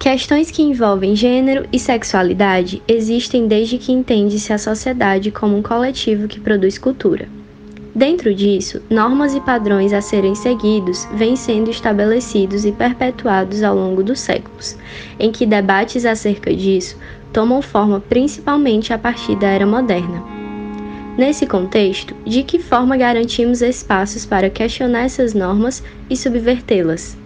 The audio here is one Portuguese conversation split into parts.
Questões que envolvem gênero e sexualidade existem desde que entende-se a sociedade como um coletivo que produz cultura. Dentro disso, normas e padrões a serem seguidos vêm sendo estabelecidos e perpetuados ao longo dos séculos, em que debates acerca disso tomam forma principalmente a partir da era moderna. Nesse contexto, de que forma garantimos espaços para questionar essas normas e subvertê-las?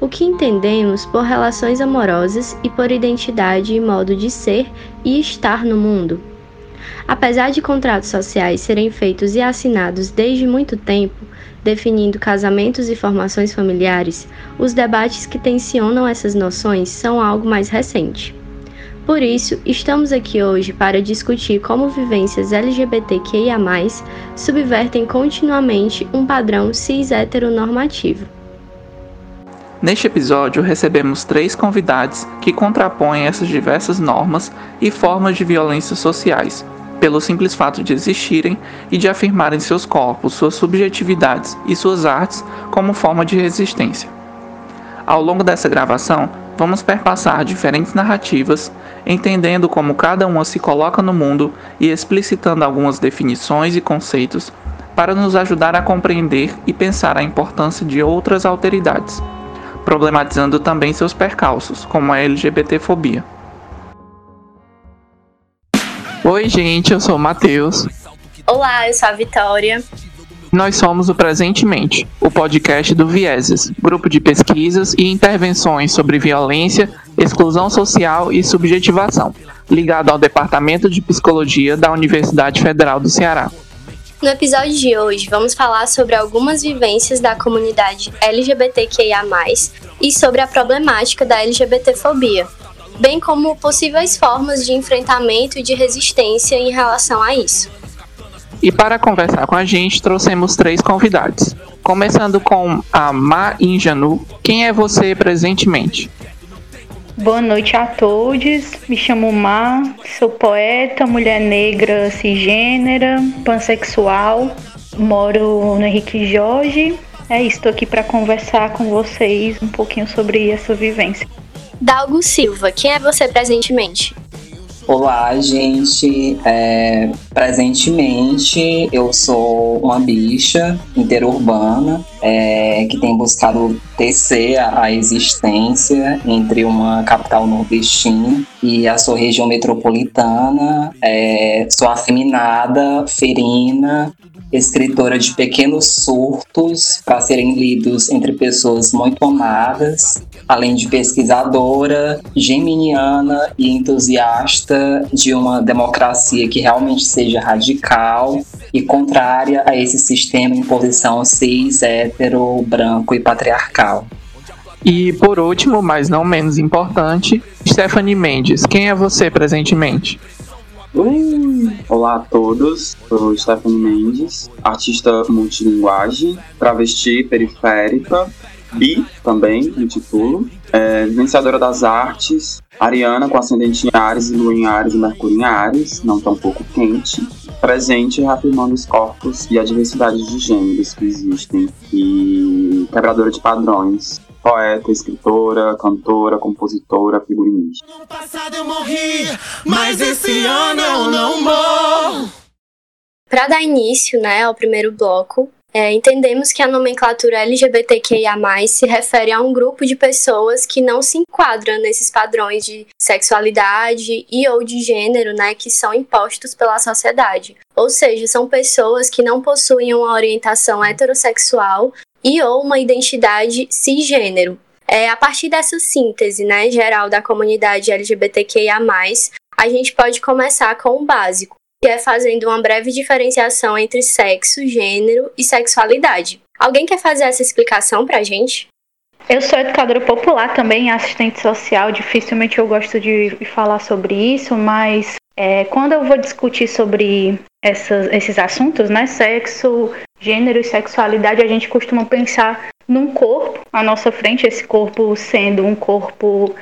O que entendemos por relações amorosas e por identidade e modo de ser e estar no mundo? Apesar de contratos sociais serem feitos e assinados desde muito tempo, definindo casamentos e formações familiares, os debates que tensionam essas noções são algo mais recente. Por isso, estamos aqui hoje para discutir como vivências LGBTQIA, subvertem continuamente um padrão cis-heteronormativo. Neste episódio, recebemos três convidados que contrapõem essas diversas normas e formas de violências sociais, pelo simples fato de existirem e de afirmarem seus corpos, suas subjetividades e suas artes como forma de resistência. Ao longo dessa gravação, vamos perpassar diferentes narrativas, entendendo como cada uma se coloca no mundo e explicitando algumas definições e conceitos para nos ajudar a compreender e pensar a importância de outras alteridades, problematizando também seus percalços, como a LGBTfobia. Oi, gente, eu sou o Matheus. Olá, eu sou a Vitória. Nós somos o Presentemente, o podcast do Vieses, grupo de pesquisas e intervenções sobre violência, exclusão social e subjetivação, ligado ao Departamento de Psicologia da Universidade Federal do Ceará. No episódio de hoje, vamos falar sobre algumas vivências da comunidade LGBTQIA, e sobre a problemática da LGBTfobia, bem como possíveis formas de enfrentamento e de resistência em relação a isso. E para conversar com a gente, trouxemos três convidados. Começando com a Ma Injanu. Quem é você presentemente? Boa noite a todos. Me chamo Ma, sou poeta, mulher negra cisgênera, pansexual. Moro no Henrique Jorge. É isso, estou aqui para conversar com vocês um pouquinho sobre essa vivência. Dalgo Silva, quem é você presentemente? Olá, gente. É, presentemente, eu sou uma bicha interurbana é, que tem buscado tecer a, existência entre uma capital nordestina e a sua região metropolitana. É, sou afeminada, ferina, escritora de pequenos surtos para serem lidos entre pessoas muito amadas, além de pesquisadora, geminiana e entusiasta de uma democracia que realmente seja radical e contrária a esse sistema em posição cis, hétero, branco e patriarcal. E por último, mas não menos importante, Stephanie Mendes. Quem é você presentemente? Ui. Olá a todos, sou Stephanie Mendes, artista multilinguagem, travesti periférica, bi também, me titulo, é, vivenciadora das artes, ariana com ascendente em Ares e lua em Ares e Mercúrio em Ares, não tão pouco quente, presente reafirmando os corpos e a diversidade de gêneros que existem e quebradora de padrões poeta, escritora, cantora, compositora, figurinista. No passado eu morri, mas esse ano eu não morro. Para dar início, né, ao primeiro bloco, é, entendemos que a nomenclatura LGBTQIA+, se refere a um grupo de pessoas que não se enquadram nesses padrões de sexualidade e ou de gênero, né, que são impostos pela sociedade. Ou seja, são pessoas que não possuem uma orientação heterossexual e ou uma identidade cisgênero. É, a partir dessa síntese né, geral da comunidade LGBTQIA, a gente pode começar com o básico, que é fazendo uma breve diferenciação entre sexo, gênero e sexualidade. Alguém quer fazer essa explicação pra gente? Eu sou educadora popular também, assistente social. Dificilmente eu gosto de falar sobre isso, mas é, quando eu vou discutir sobre essas, esses assuntos, né, sexo, gênero e sexualidade, a gente costuma pensar num corpo à nossa frente, esse corpo sendo um corpo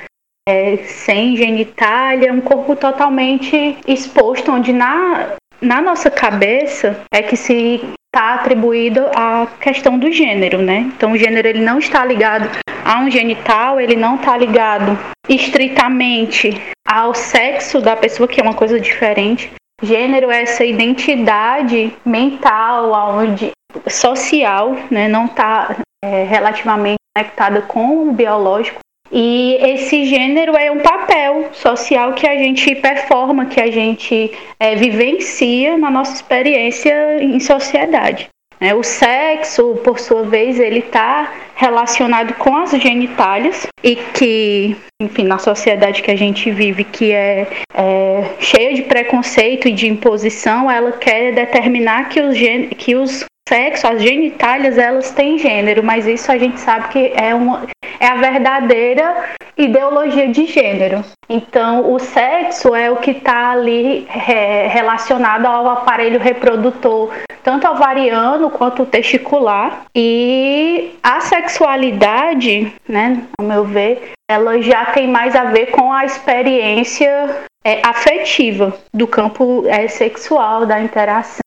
é, sem genitália, um corpo totalmente exposto, onde na, na nossa cabeça é que se está atribuído à questão do gênero, né? Então o gênero ele não está ligado a um genital, ele não está ligado estritamente ao sexo da pessoa, que é uma coisa diferente. Gênero é essa identidade mental, aonde social, né, não está é, relativamente conectada com o biológico. E esse gênero é um papel social que a gente performa, que a gente é, vivencia na nossa experiência em sociedade. É, o sexo, por sua vez, ele está relacionado com as genitálias e que, enfim, na sociedade que a gente vive, que é, é cheia de preconceito e de imposição, ela quer determinar que os, que os sexo, as genitálias, elas têm gênero, mas isso a gente sabe que é, uma, é a verdadeira ideologia de gênero. Então, o sexo é o que está ali é, relacionado ao aparelho reprodutor, tanto ovariano quanto testicular. E a sexualidade, né, ao meu ver, ela já tem mais a ver com a experiência é, afetiva do campo é, sexual, da interação.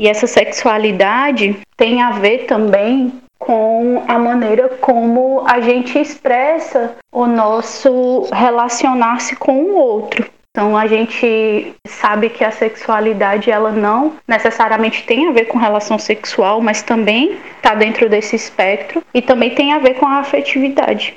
E essa sexualidade tem a ver também com a maneira como a gente expressa o nosso relacionar-se com o outro. Então a gente sabe que a sexualidade ela não necessariamente tem a ver com relação sexual, mas também está dentro desse espectro e também tem a ver com a afetividade.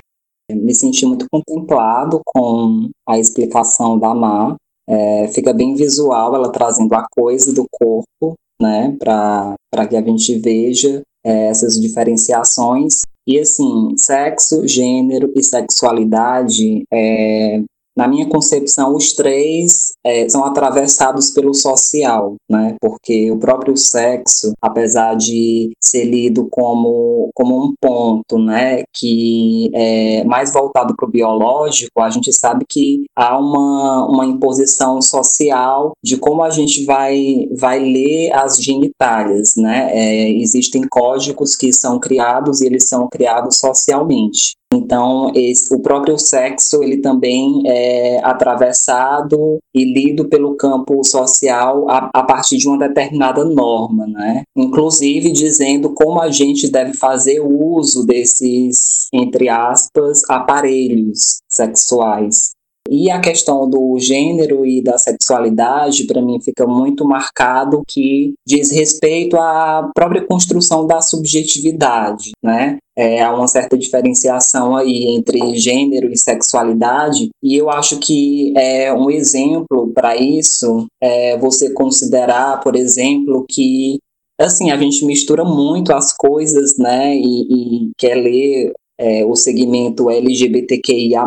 Me senti muito contemplado com a explicação da Má. É, fica bem visual ela trazendo a coisa do corpo né, para que a gente veja é, essas diferenciações. E assim, sexo, gênero e sexualidade é, na minha concepção, os três é, são atravessados pelo social, né? Porque o próprio sexo, apesar de ser lido como, como um ponto, né, que é mais voltado para o biológico, a gente sabe que há uma, uma imposição social de como a gente vai, vai ler as genitálias, né? É, existem códigos que são criados e eles são criados socialmente. Então, esse, o próprio sexo, ele também é atravessado e lido pelo campo social a, a partir de uma determinada norma, né? Inclusive dizendo como a gente deve fazer uso desses, entre aspas, aparelhos sexuais. E a questão do gênero e da sexualidade, para mim, fica muito marcado que diz respeito à própria construção da subjetividade, né? É, há uma certa diferenciação aí entre gênero e sexualidade, e eu acho que é um exemplo para isso é você considerar, por exemplo, que assim a gente mistura muito as coisas, né, e, e quer ler é, o segmento LGBTQIA+,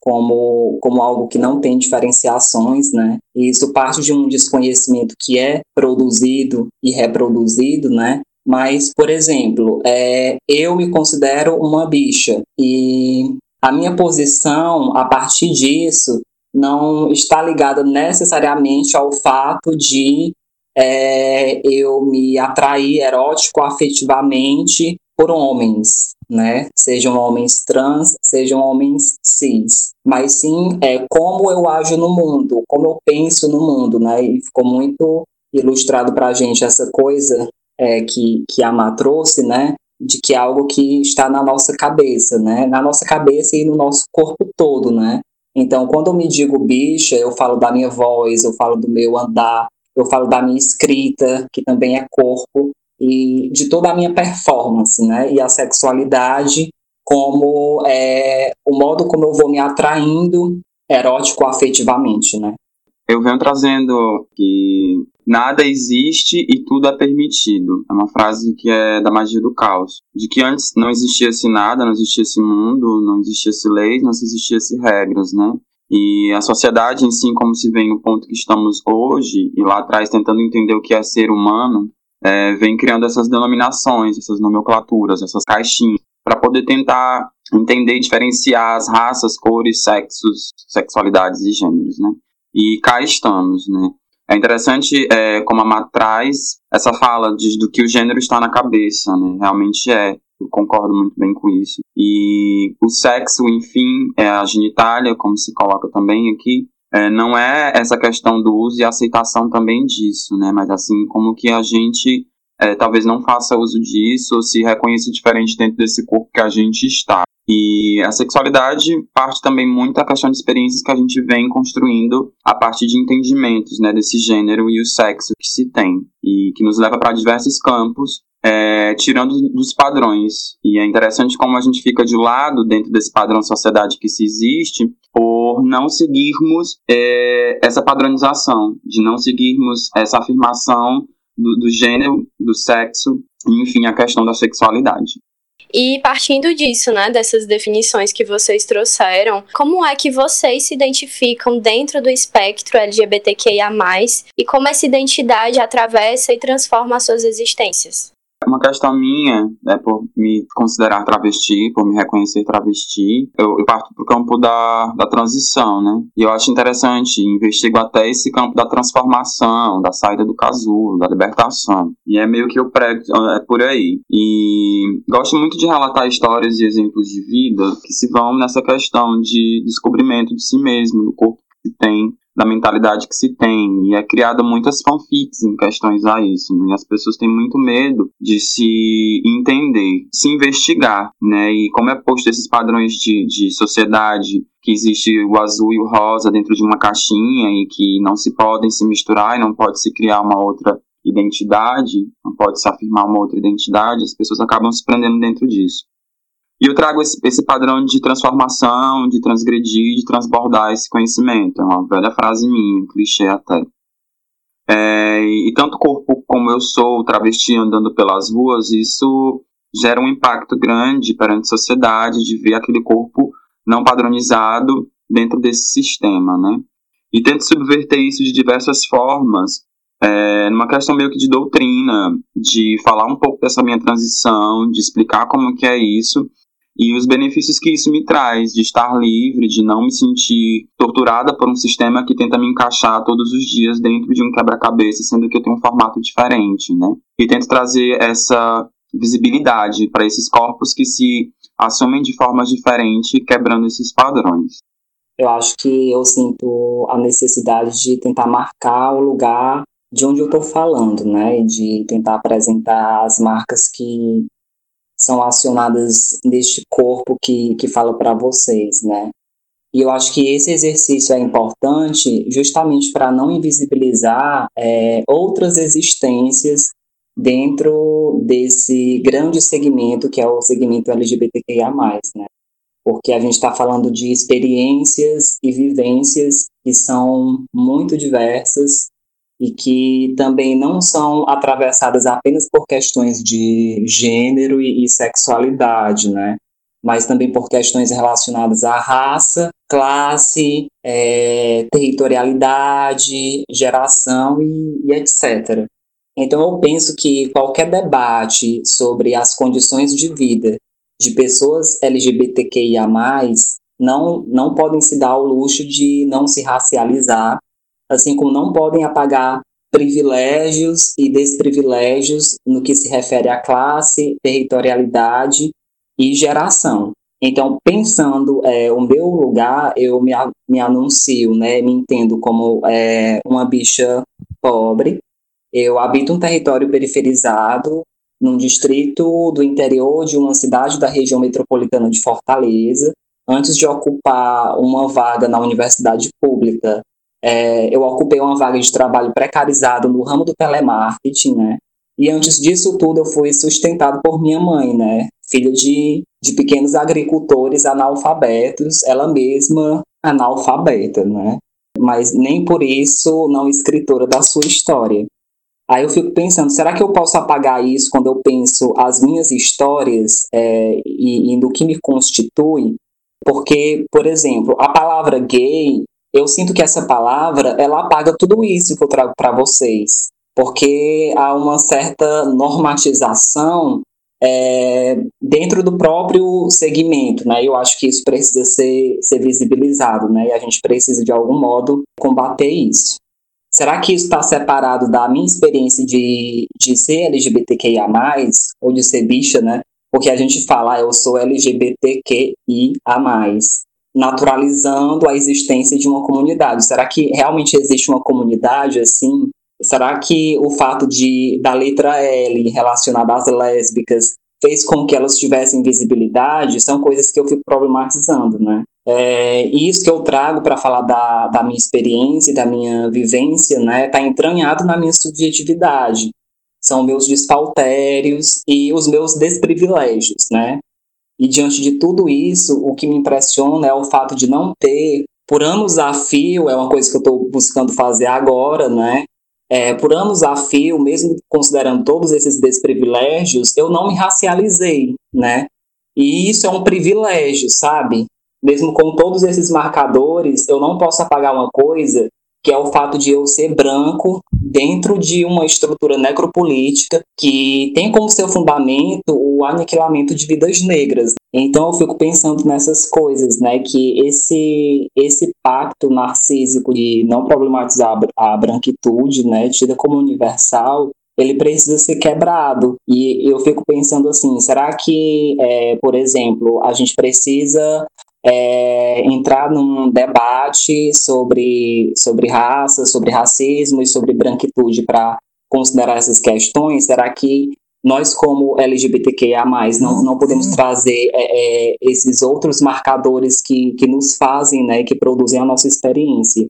como, como algo que não tem diferenciações, né? E isso parte de um desconhecimento que é produzido e reproduzido, né? Mas, por exemplo, é, eu me considero uma bicha e a minha posição, a partir disso, não está ligada necessariamente ao fato de é, eu me atrair erótico afetivamente por homens, né? Sejam homens trans, sejam homens cis, mas sim é como eu ajo no mundo, como eu penso no mundo, né? E ficou muito ilustrado para a gente essa coisa é, que que a Má trouxe, né? De que é algo que está na nossa cabeça, né? Na nossa cabeça e no nosso corpo todo, né? Então, quando eu me digo bicha, eu falo da minha voz, eu falo do meu andar, eu falo da minha escrita, que também é corpo, e de toda a minha performance, né? E a sexualidade como é, o modo como eu vou me atraindo erótico afetivamente, né? Eu venho trazendo que nada existe e tudo é permitido. É uma frase que é da magia do caos. De que antes não existia-se nada, não existia-se mundo, não existia-se leis, não existia-se regras, né? E a sociedade em si, como se vê no ponto que estamos hoje, e lá atrás tentando entender o que é ser humano, é, vem criando essas denominações, essas nomenclaturas, essas caixinhas, para poder tentar entender e diferenciar as raças, cores, sexos, sexualidades e gêneros, né? E cá estamos, né? É interessante é, como a Má traz essa fala de, do que o gênero está na cabeça, né? Realmente é. Eu concordo muito bem com isso. E o sexo, enfim, é a genitália, como se coloca também aqui, é, não é essa questão do uso e aceitação também disso, né? Mas assim, como que a gente é, talvez não faça uso disso ou se reconheça diferente dentro desse corpo que a gente está. E a sexualidade parte também muito da questão de experiências que a gente vem construindo a partir de entendimentos né, desse gênero e o sexo que se tem, e que nos leva para diversos campos, é, tirando dos padrões. E é interessante como a gente fica de lado dentro desse padrão sociedade que se existe, por não seguirmos é, essa padronização, de não seguirmos essa afirmação do, do gênero, do sexo, enfim, a questão da sexualidade. E partindo disso, né, dessas definições que vocês trouxeram, como é que vocês se identificam dentro do espectro LGBTQIA+, e como essa identidade atravessa e transforma as suas existências? Uma questão minha, é por me considerar travesti, por me reconhecer travesti, eu, eu parto para o campo da, da transição, né? E eu acho interessante, investigo até esse campo da transformação, da saída do casulo, da libertação. E é meio que eu prego, é por aí. E gosto muito de relatar histórias e exemplos de vida que se vão nessa questão de descobrimento de si mesmo, do corpo que tem, da mentalidade que se tem. E é criada muitas fanfics em questões a isso. Né? E as pessoas têm muito medo de se entender, se investigar, né? E como é posto esses padrões de, de sociedade que existe o azul e o rosa dentro de uma caixinha e que não se podem se misturar e não pode se criar uma outra identidade, não pode se afirmar uma outra identidade, as pessoas acabam se prendendo dentro disso. E eu trago esse, esse, padrão de transformação, de transgredir, de transbordar esse conhecimento. É uma velha frase minha, um clichê até. É, e tanto corpo como eu sou, travesti andando pelas ruas, isso gera um impacto grande perante a sociedade de ver aquele corpo não padronizado dentro desse sistema, né? E tento subverter isso de diversas formas, é, numa questão meio que de doutrina, de falar um pouco dessa minha transição, de explicar como que é isso, e os benefícios que isso me traz, de estar livre, de não me sentir torturada por um sistema que tenta me encaixar todos os dias dentro de um quebra-cabeça, sendo que eu tenho um formato diferente, né? E tento trazer essa visibilidade para esses corpos que se assumem de formas diferentes, quebrando esses padrões. Eu acho que eu sinto a necessidade de tentar marcar o lugar de onde eu estou falando, né? De tentar apresentar as marcas que são acionadas neste corpo que, que fala para vocês, né? E eu acho que esse exercício é importante justamente para não invisibilizar é, outras existências dentro desse grande segmento que é o segmento LGBTQIA+, né? Porque a gente está falando de experiências e vivências que são muito diversas e que também não são atravessadas apenas por questões de gênero e, e sexualidade, né? Mas também por questões relacionadas à raça, classe, é, territorialidade, geração e, e etc. Então, eu penso que qualquer debate sobre as condições de vida de pessoas LGBTQIA, não, não podem se dar ao luxo de não se racializar assim como não podem apagar privilégios e desprivilégios no que se refere à classe, territorialidade e geração. Então, pensando é, o meu lugar, eu me, me anuncio, né, me entendo como é, uma bicha pobre. Eu habito um território periferizado, num distrito do interior de uma cidade da região metropolitana de Fortaleza. Antes de ocupar uma vaga na universidade pública, é, eu ocupei uma vaga de trabalho precarizado no ramo do telemarketing, né? E antes disso tudo, eu fui sustentado por minha mãe, né? Filha de, de pequenos agricultores analfabetos, ela mesma analfabeta, né? Mas nem por isso não escritora da sua história. Aí eu fico pensando, será que eu posso apagar isso quando eu penso as minhas histórias é, e, e no que me constitui? Porque, por exemplo, a palavra gay eu sinto que essa palavra ela apaga tudo isso que eu trago para vocês, porque há uma certa normatização é, dentro do próprio segmento, né? Eu acho que isso precisa ser, ser visibilizado, né? E a gente precisa de algum modo combater isso. Será que isso está separado da minha experiência de, de ser LGBTQIA+, ou de ser bicha, né? Porque a gente fala, ah, eu sou LGBTQIA+. Naturalizando a existência de uma comunidade. Será que realmente existe uma comunidade assim? Será que o fato de da letra L relacionada às lésbicas fez com que elas tivessem visibilidade? São coisas que eu fico problematizando, né? É, isso que eu trago para falar da, da minha experiência, da minha vivência, né, está entranhado na minha subjetividade. São meus despautérios e os meus desprivilégios, né? E diante de tudo isso, o que me impressiona é o fato de não ter, por anos a fio, é uma coisa que eu estou buscando fazer agora, né? É, por anos a fio, mesmo considerando todos esses desprivilégios, eu não me racializei, né? E isso é um privilégio, sabe? Mesmo com todos esses marcadores, eu não posso apagar uma coisa que é o fato de eu ser branco dentro de uma estrutura necropolítica que tem como seu fundamento o aniquilamento de vidas negras. Então eu fico pensando nessas coisas, né, que esse esse pacto narcísico de não problematizar a branquitude, né, tida como universal, ele precisa ser quebrado. E eu fico pensando assim, será que, é, por exemplo, a gente precisa é, entrar num debate sobre, sobre raça, sobre racismo e sobre branquitude para considerar essas questões? Será que nós, como LGBTQIA, não, não podemos uhum. trazer é, é, esses outros marcadores que, que nos fazem, né, que produzem a nossa experiência?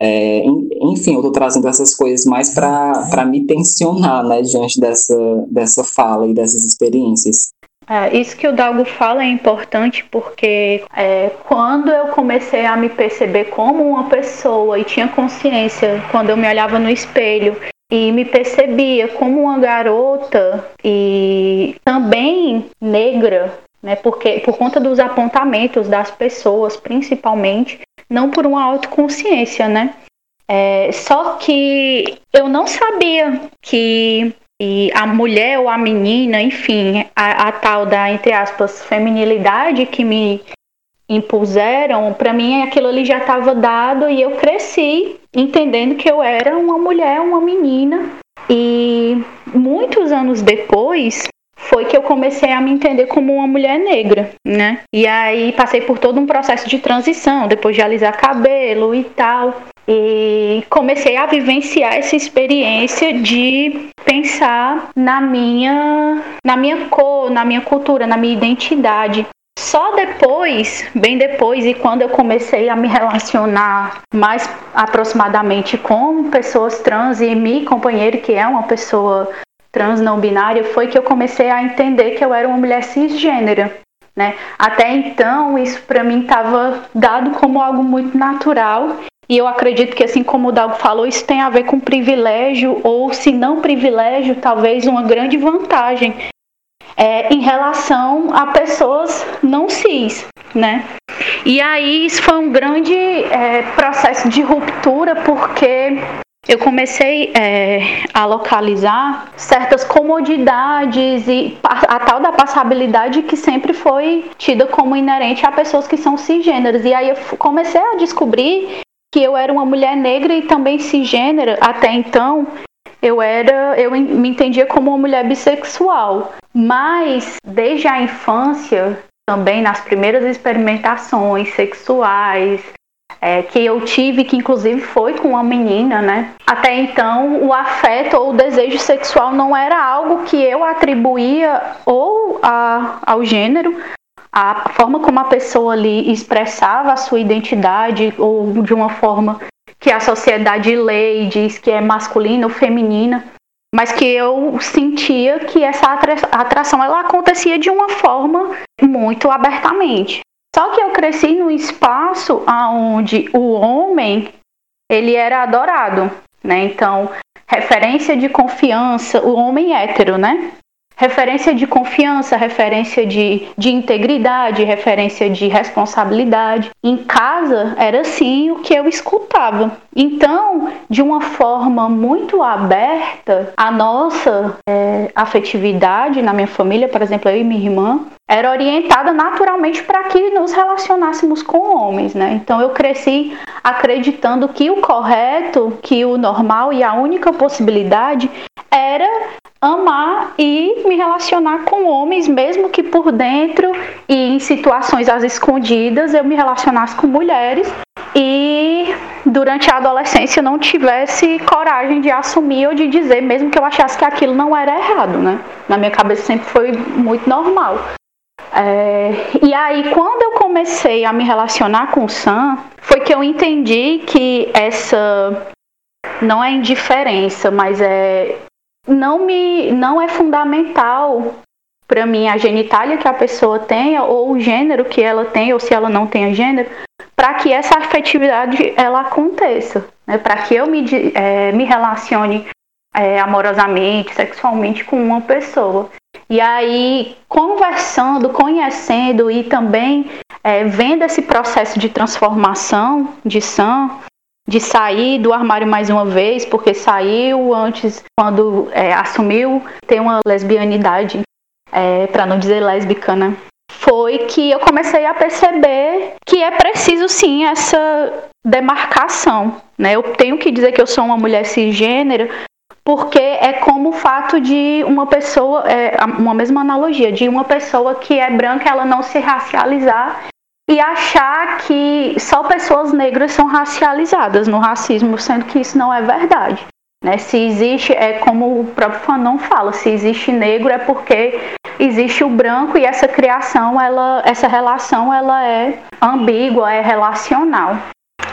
É, enfim, eu estou trazendo essas coisas mais para me tensionar né, diante dessa, dessa fala e dessas experiências. É, isso que o Dalgo fala é importante porque é, quando eu comecei a me perceber como uma pessoa e tinha consciência, quando eu me olhava no espelho e me percebia como uma garota e também negra, né, porque por conta dos apontamentos das pessoas, principalmente, não por uma autoconsciência, né? É, só que eu não sabia que e a mulher ou a menina, enfim, a, a tal da, entre aspas, feminilidade que me impuseram, para mim aquilo ali já estava dado e eu cresci entendendo que eu era uma mulher, uma menina. E muitos anos depois foi que eu comecei a me entender como uma mulher negra, né? E aí passei por todo um processo de transição, depois de alisar cabelo e tal. E comecei a vivenciar essa experiência de pensar na minha, na minha cor, na minha cultura, na minha identidade. Só depois, bem depois, e quando eu comecei a me relacionar mais aproximadamente com pessoas trans e meu companheiro, que é uma pessoa trans não binária, foi que eu comecei a entender que eu era uma mulher cisgênera. Né? Até então, isso para mim estava dado como algo muito natural e eu acredito que, assim como o Dalgo falou, isso tem a ver com privilégio, ou se não privilégio, talvez uma grande vantagem é, em relação a pessoas não cis, né? E aí isso foi um grande é, processo de ruptura, porque eu comecei é, a localizar certas comodidades e a tal da passabilidade que sempre foi tida como inerente a pessoas que são cisgêneras. E aí eu comecei a descobrir que eu era uma mulher negra e também cisgênera até então. Eu era, eu me entendia como uma mulher bissexual, mas desde a infância, também nas primeiras experimentações sexuais, é, que eu tive, que inclusive foi com uma menina, né? Até então, o afeto ou o desejo sexual não era algo que eu atribuía ou a, ao gênero, a forma como a pessoa ali expressava a sua identidade ou de uma forma que a sociedade lê e diz que é masculina ou feminina, mas que eu sentia que essa atração ela acontecia de uma forma muito abertamente. Só que eu cresci num espaço onde o homem ele era adorado, né? Então, referência de confiança, o homem hétero, né? Referência de confiança, referência de, de integridade, referência de responsabilidade. Em casa era assim o que eu escutava. Então, de uma forma muito aberta, a nossa é, afetividade na minha família, por exemplo, eu e minha irmã, era orientada naturalmente para que nos relacionássemos com homens, né? Então eu cresci acreditando que o correto, que o normal e a única possibilidade era amar e me relacionar com homens, mesmo que por dentro e em situações às escondidas eu me relacionasse com mulheres e durante a adolescência não tivesse coragem de assumir ou de dizer, mesmo que eu achasse que aquilo não era errado, né? Na minha cabeça sempre foi muito normal. É, e aí, quando eu comecei a me relacionar com o Sam, foi que eu entendi que essa não é indiferença, mas é não me não é fundamental para mim a genitália que a pessoa tenha ou o gênero que ela tem ou se ela não tem gênero para que essa afetividade ela aconteça né? para que eu me, é, me relacione é, amorosamente sexualmente com uma pessoa e aí conversando conhecendo e também é, vendo esse processo de transformação de Sam de sair do armário mais uma vez, porque saiu antes, quando é, assumiu ter uma lesbianidade, é, para não dizer lésbica, né? Foi que eu comecei a perceber que é preciso sim essa demarcação, né? Eu tenho que dizer que eu sou uma mulher cisgênera, porque é como o fato de uma pessoa, é, uma mesma analogia, de uma pessoa que é branca ela não se racializar e achar que só pessoas negras são racializadas no racismo, sendo que isso não é verdade. Né? Se existe, é como o próprio Fanon fala, se existe negro é porque existe o branco e essa criação, ela, essa relação, ela é ambígua, é relacional.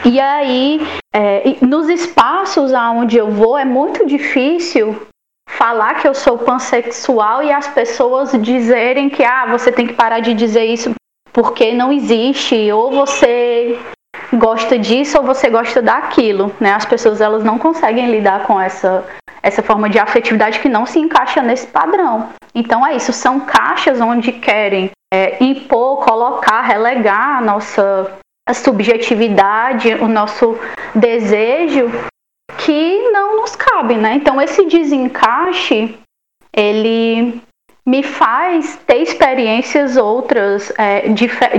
E aí, é, nos espaços aonde eu vou, é muito difícil falar que eu sou pansexual e as pessoas dizerem que ah, você tem que parar de dizer isso porque não existe ou você gosta disso ou você gosta daquilo, né? As pessoas elas não conseguem lidar com essa essa forma de afetividade que não se encaixa nesse padrão. Então é isso, são caixas onde querem é, impor, colocar, relegar a nossa subjetividade, o nosso desejo que não nos cabe, né? Então esse desencaixe ele me faz ter experiências outras, é,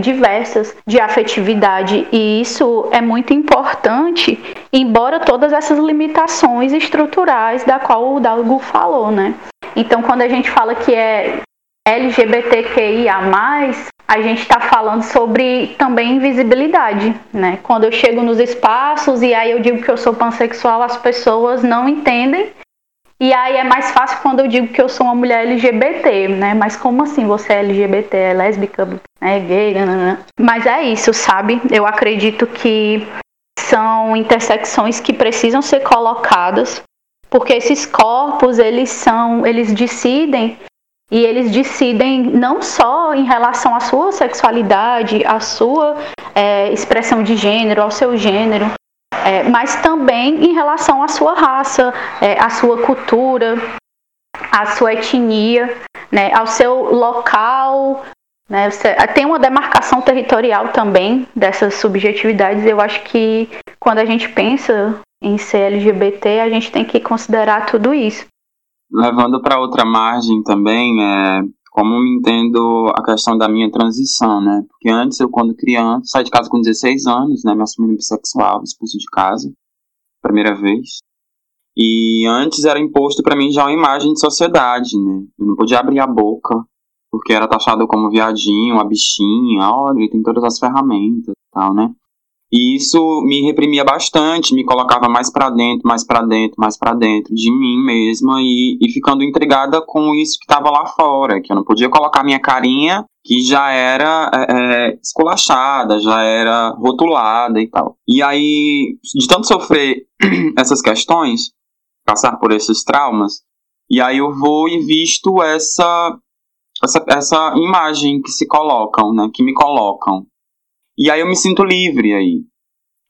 diversas de afetividade. E isso é muito importante, embora todas essas limitações estruturais da qual o Dalgo falou, né? Então, quando a gente fala que é LGBTQIA, a gente está falando sobre também invisibilidade, né? Quando eu chego nos espaços e aí eu digo que eu sou pansexual, as pessoas não entendem e aí é mais fácil quando eu digo que eu sou uma mulher LGBT, né? Mas como assim você é LGBT, é lésbica, é gay, né, né, né? Mas é isso, sabe? Eu acredito que são intersecções que precisam ser colocadas, porque esses corpos, eles são, eles decidem e eles decidem não só em relação à sua sexualidade, à sua é, expressão de gênero, ao seu gênero, é, mas também em relação à sua raça, é, à sua cultura, à sua etnia, né, ao seu local. Né, você, tem uma demarcação territorial também dessas subjetividades. Eu acho que quando a gente pensa em ser LGBT, a gente tem que considerar tudo isso. Levando para outra margem também, é, como entendo a questão da minha transição, né? Porque antes, eu, quando criança, saí de casa com 16 anos, né? Me assumi bissexual, expulso de casa, primeira vez. E antes era imposto para mim já uma imagem de sociedade, né? Eu não podia abrir a boca, porque era taxado como viadinho, uma bichinha, olha, ele tem todas as ferramentas e tal, né? E isso me reprimia bastante, me colocava mais para dentro, mais para dentro, mais para dentro de mim mesma e, e ficando intrigada com isso que estava lá fora, que eu não podia colocar minha carinha, que já era é, é, esculachada, já era rotulada e tal. E aí, de tanto sofrer essas questões, passar por esses traumas, e aí eu vou e visto essa, essa, essa imagem que se colocam, né, que me colocam. E aí eu me sinto livre aí.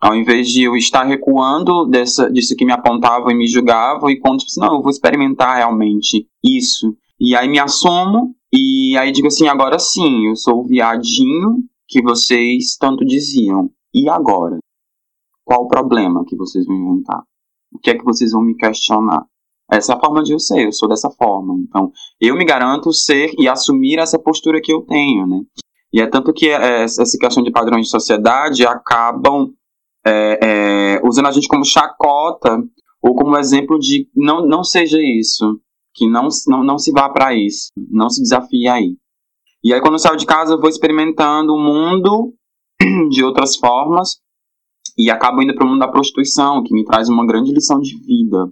Ao invés de eu estar recuando dessa, disso que me apontavam e me julgavam, e quando, tipo assim, não, eu vou experimentar realmente isso. E aí me assumo, e aí digo assim, agora sim, eu sou o viadinho que vocês tanto diziam. E agora? Qual o problema que vocês vão inventar? O que é que vocês vão me questionar? Essa é a forma de eu ser, eu sou dessa forma. Então, eu me garanto ser e assumir essa postura que eu tenho, né? E é tanto que é, essa questão de padrões de sociedade acabam é, é, usando a gente como chacota ou como exemplo de não, não seja isso, que não, não, não se vá para isso, não se desafie aí. E aí, quando eu saio de casa, eu vou experimentando o mundo de outras formas e acabo indo para o mundo da prostituição, que me traz uma grande lição de vida.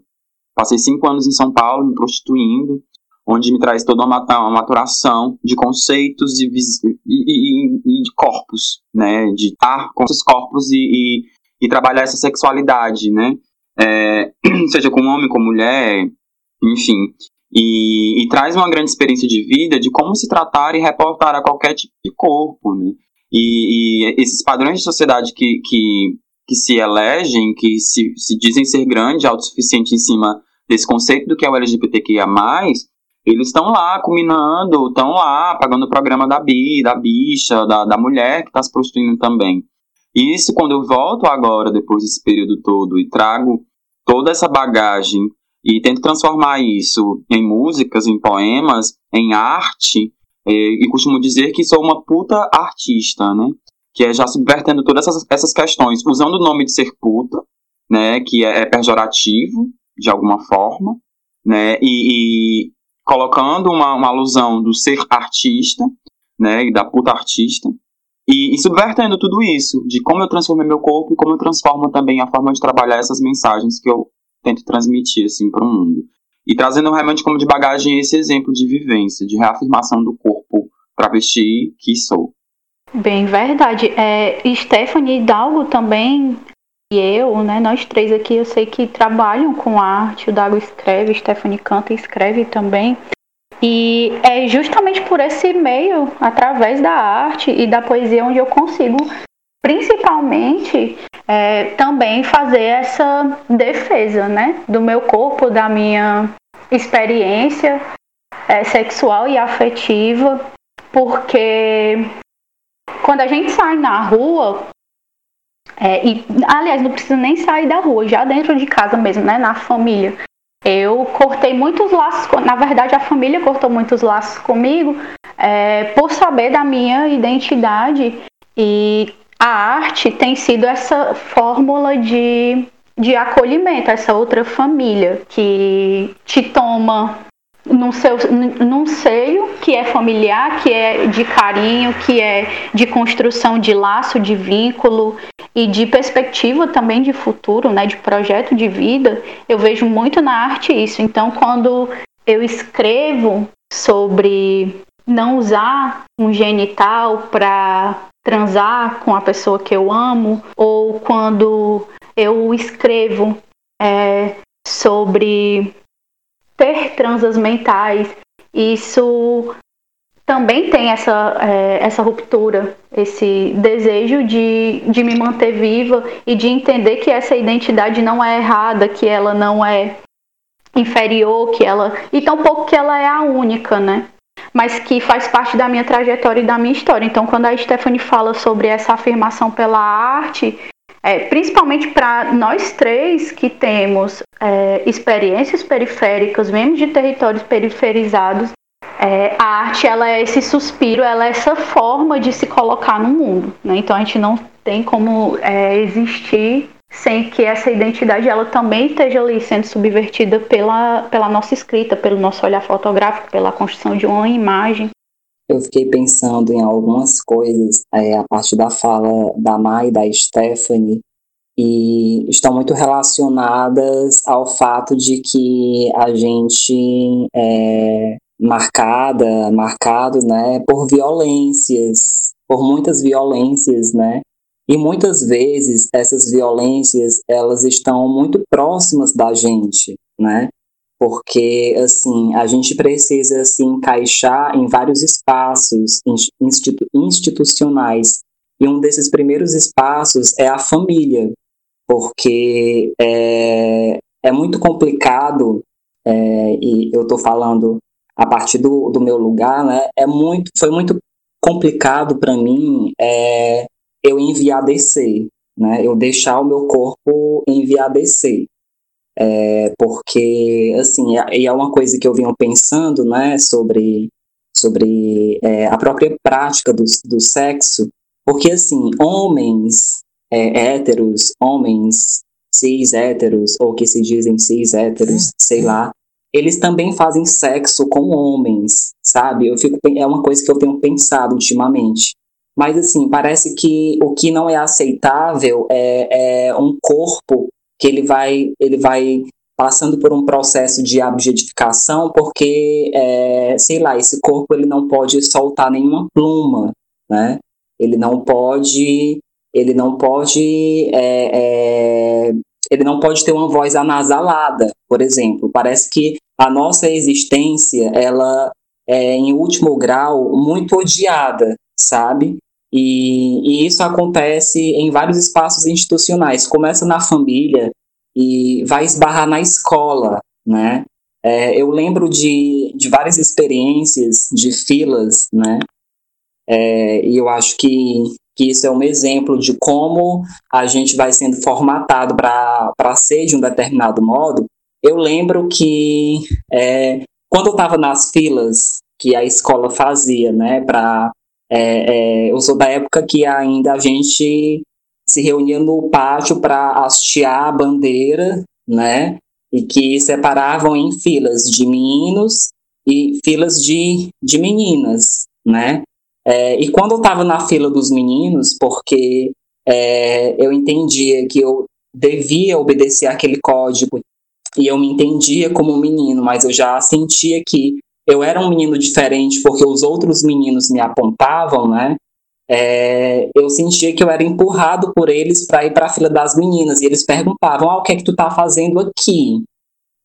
Passei cinco anos em São Paulo me prostituindo, onde me traz toda uma, uma maturação de conceitos e, e, e, e, de corpos, né? De estar com esses corpos e, trabalhar essa sexualidade, né? É, seja com homem, com mulher, enfim. E, traz uma grande experiência de vida de como se tratar e reportar a qualquer tipo de corpo, né? E, esses padrões de sociedade que, que, que se elegem, que se, se dizem ser grande, autossuficiente em cima desse conceito do que é o LGBTQIA+, eles estão lá culminando, estão lá pagando o programa da bi, da bicha, da, da mulher que está se prostituindo também. E isso, quando eu volto agora, depois desse período todo, e trago toda essa bagagem e tento transformar isso em músicas, em poemas, em arte, e, e costumo dizer que sou uma puta artista, né? Que é já subvertendo todas essas, essas questões, usando o nome de ser puta, né? Que é, é pejorativo, de alguma forma, né? E, e, colocando uma, uma alusão do ser artista, né, e da puta artista, e, e, subvertendo tudo isso, de como eu transformei meu corpo e como eu transformo também a forma de trabalhar essas mensagens que eu tento transmitir, assim, para o mundo. E trazendo realmente como de bagagem esse exemplo de vivência, de reafirmação do corpo travesti que sou. Bem, verdade. É, Stephanie Dalgo também e eu, né, nós três aqui, eu sei que trabalham com arte, o Dago escreve, Stephanie canta e escreve também. E é justamente por esse meio, através da arte e da poesia, onde eu consigo, principalmente, é, também fazer essa defesa, né, do meu corpo, da minha experiência é, sexual e afetiva, porque quando a gente sai na rua, é, e, aliás, não precisa nem sair da rua, já dentro de casa mesmo, né? Na família. Eu cortei muitos laços, na verdade a família cortou muitos laços comigo é, por saber da minha identidade e a arte tem sido essa fórmula de, de acolhimento, essa outra família que te toma num, seu, num seio que é familiar, que é de carinho, que é de construção de laço, de vínculo e de perspectiva também de futuro, né, de projeto de vida, eu vejo muito na arte isso. Então, quando eu escrevo sobre não usar um genital para transar com a pessoa que eu amo, ou quando eu escrevo é, sobre ter transas mentais, isso também tem essa, é, essa ruptura, esse desejo de, de me manter viva e de entender que essa identidade não é errada, que ela não é inferior, que ela. E tampouco que ela é a única, né? Mas que faz parte da minha trajetória e da minha história. Então, quando a Stephanie fala sobre essa afirmação pela arte, é, principalmente para nós três que temos é, experiências periféricas, mesmo de territórios periferizados, é, a arte ela é esse suspiro, ela é essa forma de se colocar no mundo. Né? Então a gente não tem como é, existir sem que essa identidade ela também esteja ali sendo subvertida pela, pela nossa escrita, pelo nosso olhar fotográfico, pela construção de uma imagem. Eu fiquei pensando em algumas coisas é, a partir da fala da Mai da Stephanie e estão muito relacionadas ao fato de que a gente é, marcada, marcado, né, por violências, por muitas violências, né? E muitas vezes essas violências, elas estão muito próximas da gente, né? Porque assim, a gente precisa se encaixar em vários espaços institu institucionais. E um desses primeiros espaços é a família, porque é, é muito complicado, é, e eu estou falando a partir do, do meu lugar, né, é muito, foi muito complicado para mim é, eu enviar descer, né, eu deixar o meu corpo enviar descer. É, porque, assim, é, e é uma coisa que eu venho pensando, né, sobre, sobre é, a própria prática do, do sexo, porque, assim, homens é, héteros, homens cis héteros, ou que se dizem cis héteros, sei lá, eles também fazem sexo com homens, sabe? Eu fico, é uma coisa que eu tenho pensado ultimamente. Mas, assim, parece que o que não é aceitável é, é um corpo que ele vai, ele vai passando por um processo de objetificação, porque, é, sei lá, esse corpo ele não pode soltar nenhuma pluma, né? Ele não pode, ele não pode, é, é, ele não pode ter uma voz anasalada, por exemplo. Parece que a nossa existência, ela é, em último grau, muito odiada, sabe? E, e, isso acontece em vários espaços institucionais. Começa na família e vai esbarrar na escola, né? É, eu lembro de, de várias experiências de filas, né? É, e eu acho que, que isso é um exemplo de como a gente vai sendo formatado para ser de um determinado modo. Eu lembro que é, quando eu estava nas filas que a escola fazia, né, para é, é, eu sou da época que ainda a gente se reunia no pátio para hastear a bandeira, né? E que separavam em filas de meninos e filas de, de meninas, né? É, e quando eu estava na fila dos meninos, porque é, eu entendia que eu devia obedecer aquele código e eu me entendia como um menino, mas eu já sentia que eu era um menino diferente porque os outros meninos me apontavam, né? É, eu sentia que eu era empurrado por eles para ir para a fila das meninas e eles perguntavam: ah, o que é que tu tá fazendo aqui?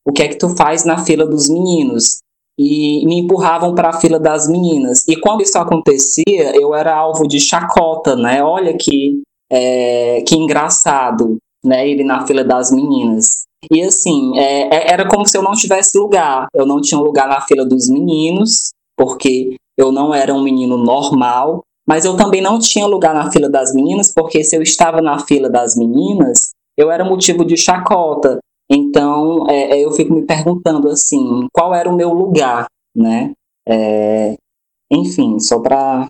O que é que tu faz na fila dos meninos? E me empurravam para a fila das meninas. E quando isso acontecia, eu era alvo de chacota, né? Olha que é, que engraçado, né? Ele na fila das meninas. E assim, é, é, era como se eu não tivesse lugar. Eu não tinha lugar na fila dos meninos, porque eu não era um menino normal, mas eu também não tinha lugar na fila das meninas, porque se eu estava na fila das meninas, eu era motivo de chacota. Então, é, é eu fico me perguntando assim, qual era o meu lugar, né? É, enfim, só para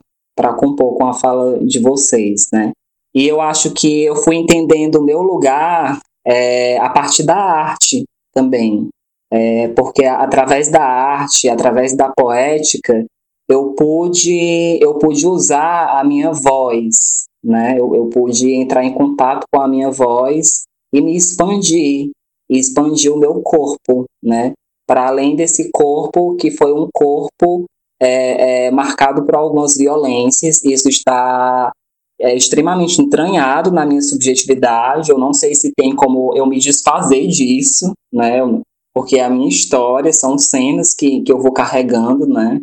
compor com a fala de vocês, né? E eu acho que eu fui entendendo o meu lugar é, a partir da arte também. É, porque através da arte, através da poética, eu pude, eu pude usar a minha voz, né? Eu, eu pude entrar em contato com a minha voz e me expandir, e expandir o meu corpo, né? Para além desse corpo que foi um corpo é, é, marcado por algumas violências, isso está é extremamente entranhado na minha subjetividade. Eu não sei se tem como eu me desfazer disso, né? Porque a minha história são cenas que, que eu vou carregando, né?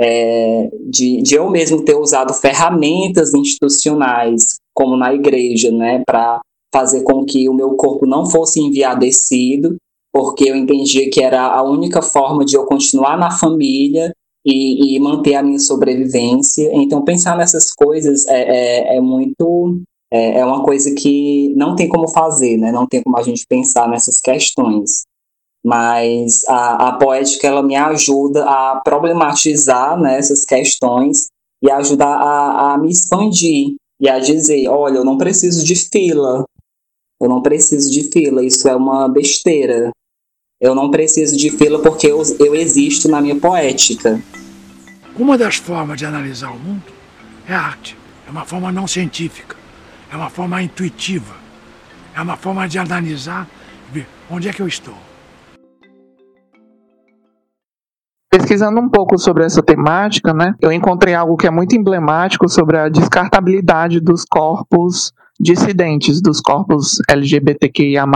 É, de, de eu mesmo ter usado ferramentas institucionais, como na igreja, né? Para fazer com que o meu corpo não fosse enviadecido, porque eu entendia que era a única forma de eu continuar na família e, e, manter a minha sobrevivência. Então, pensar nessas coisas é, é, é muito. É, é, uma coisa que não tem como fazer, né? Não tem como a gente pensar nessas questões. Mas a, a poética, ela me ajuda a problematizar né, essas questões e ajudar a, a me expandir e a dizer: olha, eu não preciso de fila, eu não preciso de fila, isso é uma besteira. Eu não preciso de fila porque eu, eu existo na minha poética. Uma das formas de analisar o mundo é a arte. É uma forma não científica, é uma forma intuitiva, é uma forma de analisar onde é que eu estou. Pesquisando um pouco sobre essa temática, né, eu encontrei algo que é muito emblemático sobre a descartabilidade dos corpos dissidentes, dos corpos LGBTQIA+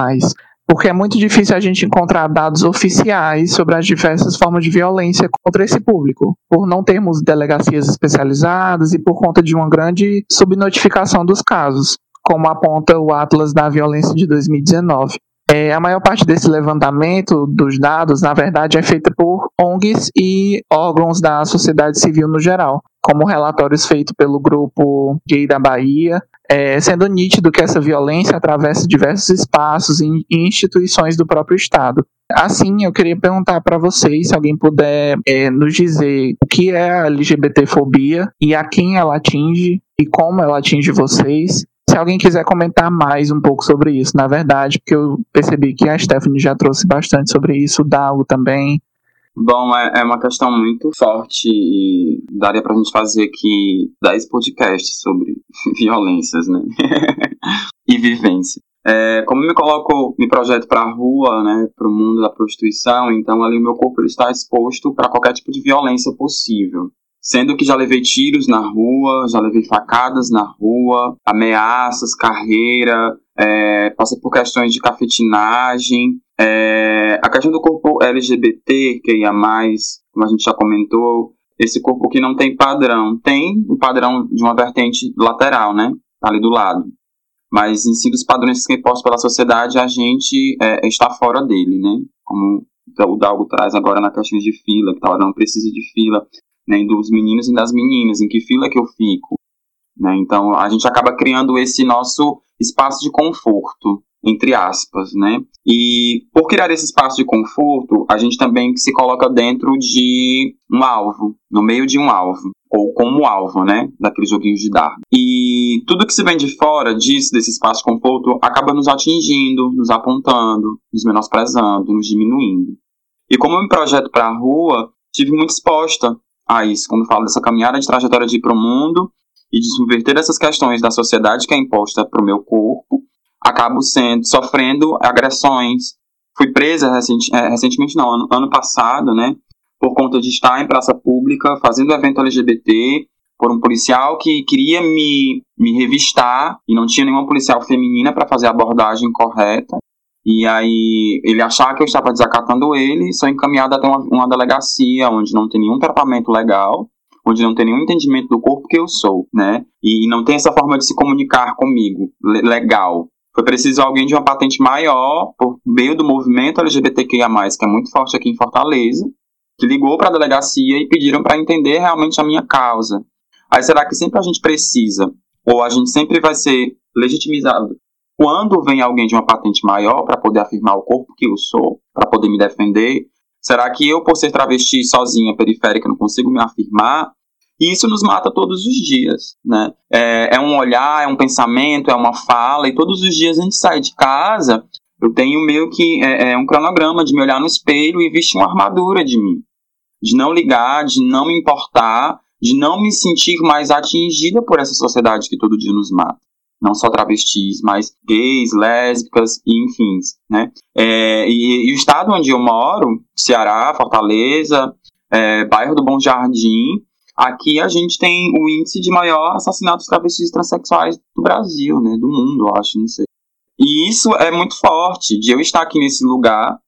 porque é muito difícil a gente encontrar dados oficiais sobre as diversas formas de violência contra esse público, por não termos delegacias especializadas e por conta de uma grande subnotificação dos casos, como aponta o Atlas da Violência de 2019. É, a maior parte desse levantamento dos dados, na verdade, é feita por ONGs e órgãos da sociedade civil no geral, como relatórios feitos pelo grupo Gay da Bahia, é, sendo nítido que essa violência atravessa diversos espaços e instituições do próprio Estado. Assim, eu queria perguntar para vocês, se alguém puder é, nos dizer o que é a LGBTfobia e a quem ela atinge e como ela atinge vocês, se alguém quiser comentar mais um pouco sobre isso, na verdade, porque eu percebi que a Stephanie já trouxe bastante sobre isso, o Dalgo também. Bom, é, é uma questão muito forte e daria pra gente fazer aqui 10 podcasts sobre violências, né? e vivência. É, como me coloco, me projeto para a rua, né, para o mundo da prostituição, então ali o meu corpo está exposto para qualquer tipo de violência possível. Sendo que já levei tiros na rua, já levei facadas na rua, ameaças, carreira, é, passei por questões de cafetinagem. É, a questão do corpo LGBT, que ia mais, como a gente já comentou, esse corpo que não tem padrão. Tem o padrão de uma vertente lateral, né? Ali do lado. Mas em si dos padrões que são impostos pela sociedade, a gente é, está fora dele, né? Como o Dalgo traz agora na questão de fila, que tá, não precisa de fila nem dos meninos e das meninas, em que fila que eu fico. Né? Então a gente acaba criando esse nosso espaço de conforto, entre aspas, né? E por criar esse espaço de conforto, a gente também se coloca dentro de um alvo, no meio de um alvo, ou como alvo, né? Daqueles joguinhos de dar. E tudo que se vem de fora disso, desse espaço de conforto, acaba nos atingindo, nos apontando, nos menosprezando, nos diminuindo. E como eu me projeto para a rua, tive muito exposta a isso, quando falo dessa caminhada de trajetória de ir para o mundo e de subverter essas questões da sociedade que é imposta para o meu corpo, acabo sendo sofrendo agressões. Fui presa é, recentemente, não, ano, ano passado, né, por conta de estar em praça pública fazendo evento LGBT por um policial que queria me, me revistar e não tinha nenhuma policial feminina para fazer a abordagem correta. E aí ele achar que eu estava desacatando ele, sou encaminhado até uma, uma delegacia onde não tem nenhum tratamento legal, onde não tem nenhum entendimento do corpo que eu sou, né? E não tem essa forma de se comunicar comigo legal. Foi preciso alguém de uma patente maior, por meio do movimento LGBTQIA+, que é muito forte aqui em Fortaleza, que ligou para a delegacia e pediram para entender realmente a minha causa. Aí será que sempre a gente precisa, ou a gente sempre vai ser legitimizado quando vem alguém de uma patente maior para poder afirmar o corpo que eu sou, para poder me defender, será que eu, por ser travesti sozinha, periférica, não consigo me afirmar? E isso nos mata todos os dias, né? É, é, um olhar, é um pensamento, é uma fala, e todos os dias a gente sai de casa, eu tenho meio que é, é um cronograma de me olhar no espelho e vestir uma armadura de mim. De não ligar, de não me importar, de não me sentir mais atingida por essa sociedade que todo dia nos mata não só travestis, mas gays, lésbicas e enfim, né? É, e, e, o estado onde eu moro, Ceará, Fortaleza, é, bairro do Bom Jardim, aqui a gente tem o índice de maior assassinatos travestis transexuais do Brasil, né? Do mundo, acho, não sei. E isso é muito forte, de eu estar aqui nesse lugar,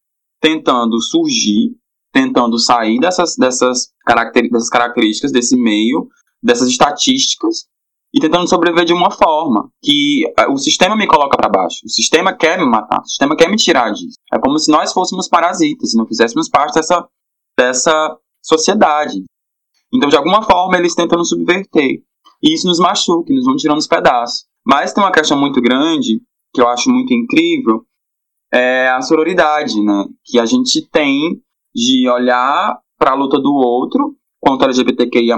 tentando surgir, tentando sair dessas, dessas, caracter, dessas características, desse meio, dessas estatísticas, e tentando sobreviver de uma forma que eh, o sistema me coloca para baixo. O sistema quer me matar, o sistema quer me tirar disso. É como se nós fôssemos parasitas não fizéssemos parte dessa, dessa sociedade. Então, de alguma forma, eles tentam nos subverter. E isso nos machuca, nos vão tirando os pedaços. Mas tem uma questão muito grande, que eu acho muito incrível, é a sororidade, né? Que a gente tem de olhar para a luta do outro, a LGBTQIA+,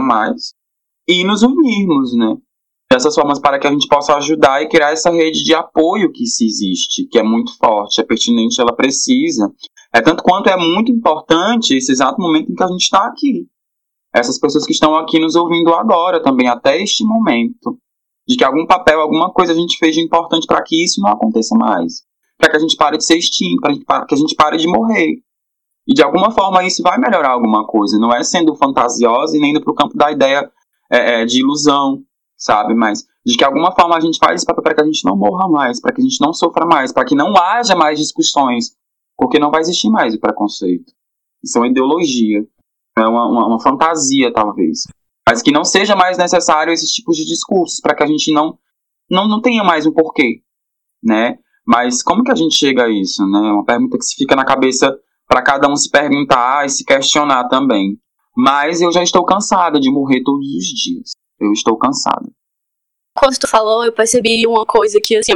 e nos unirmos, né? Dessas formas para que a gente possa ajudar e criar essa rede de apoio que se existe, que é muito forte, é pertinente, ela precisa. É tanto quanto é muito importante esse exato momento em que a gente está aqui. Essas pessoas que estão aqui nos ouvindo agora também, até este momento. De que algum papel, alguma coisa a gente fez de importante para que isso não aconteça mais. Para que a gente pare de ser extinto, para que a gente pare de morrer. E de alguma forma isso vai melhorar alguma coisa. Não é sendo fantasiosa e nem indo para o campo da ideia é, é, de ilusão, sabe? Mas de que alguma forma a gente faz esse papel para que a gente não morra mais, para que a gente não sofra mais, para que não haja mais discussões, porque não vai existir mais o preconceito. Isso é uma ideologia, é uma, uma, uma fantasia, talvez. Mas que não seja mais necessário esses tipos de discursos, para que a gente não, não, não tenha mais um porquê, né? Mas como que a gente chega a isso, né? É uma pergunta que se fica na cabeça para cada um se perguntar e se questionar também. Mas eu já estou cansada de morrer todos os dias eu estou cansada. Quando tu falou, eu percebi uma coisa que, assim,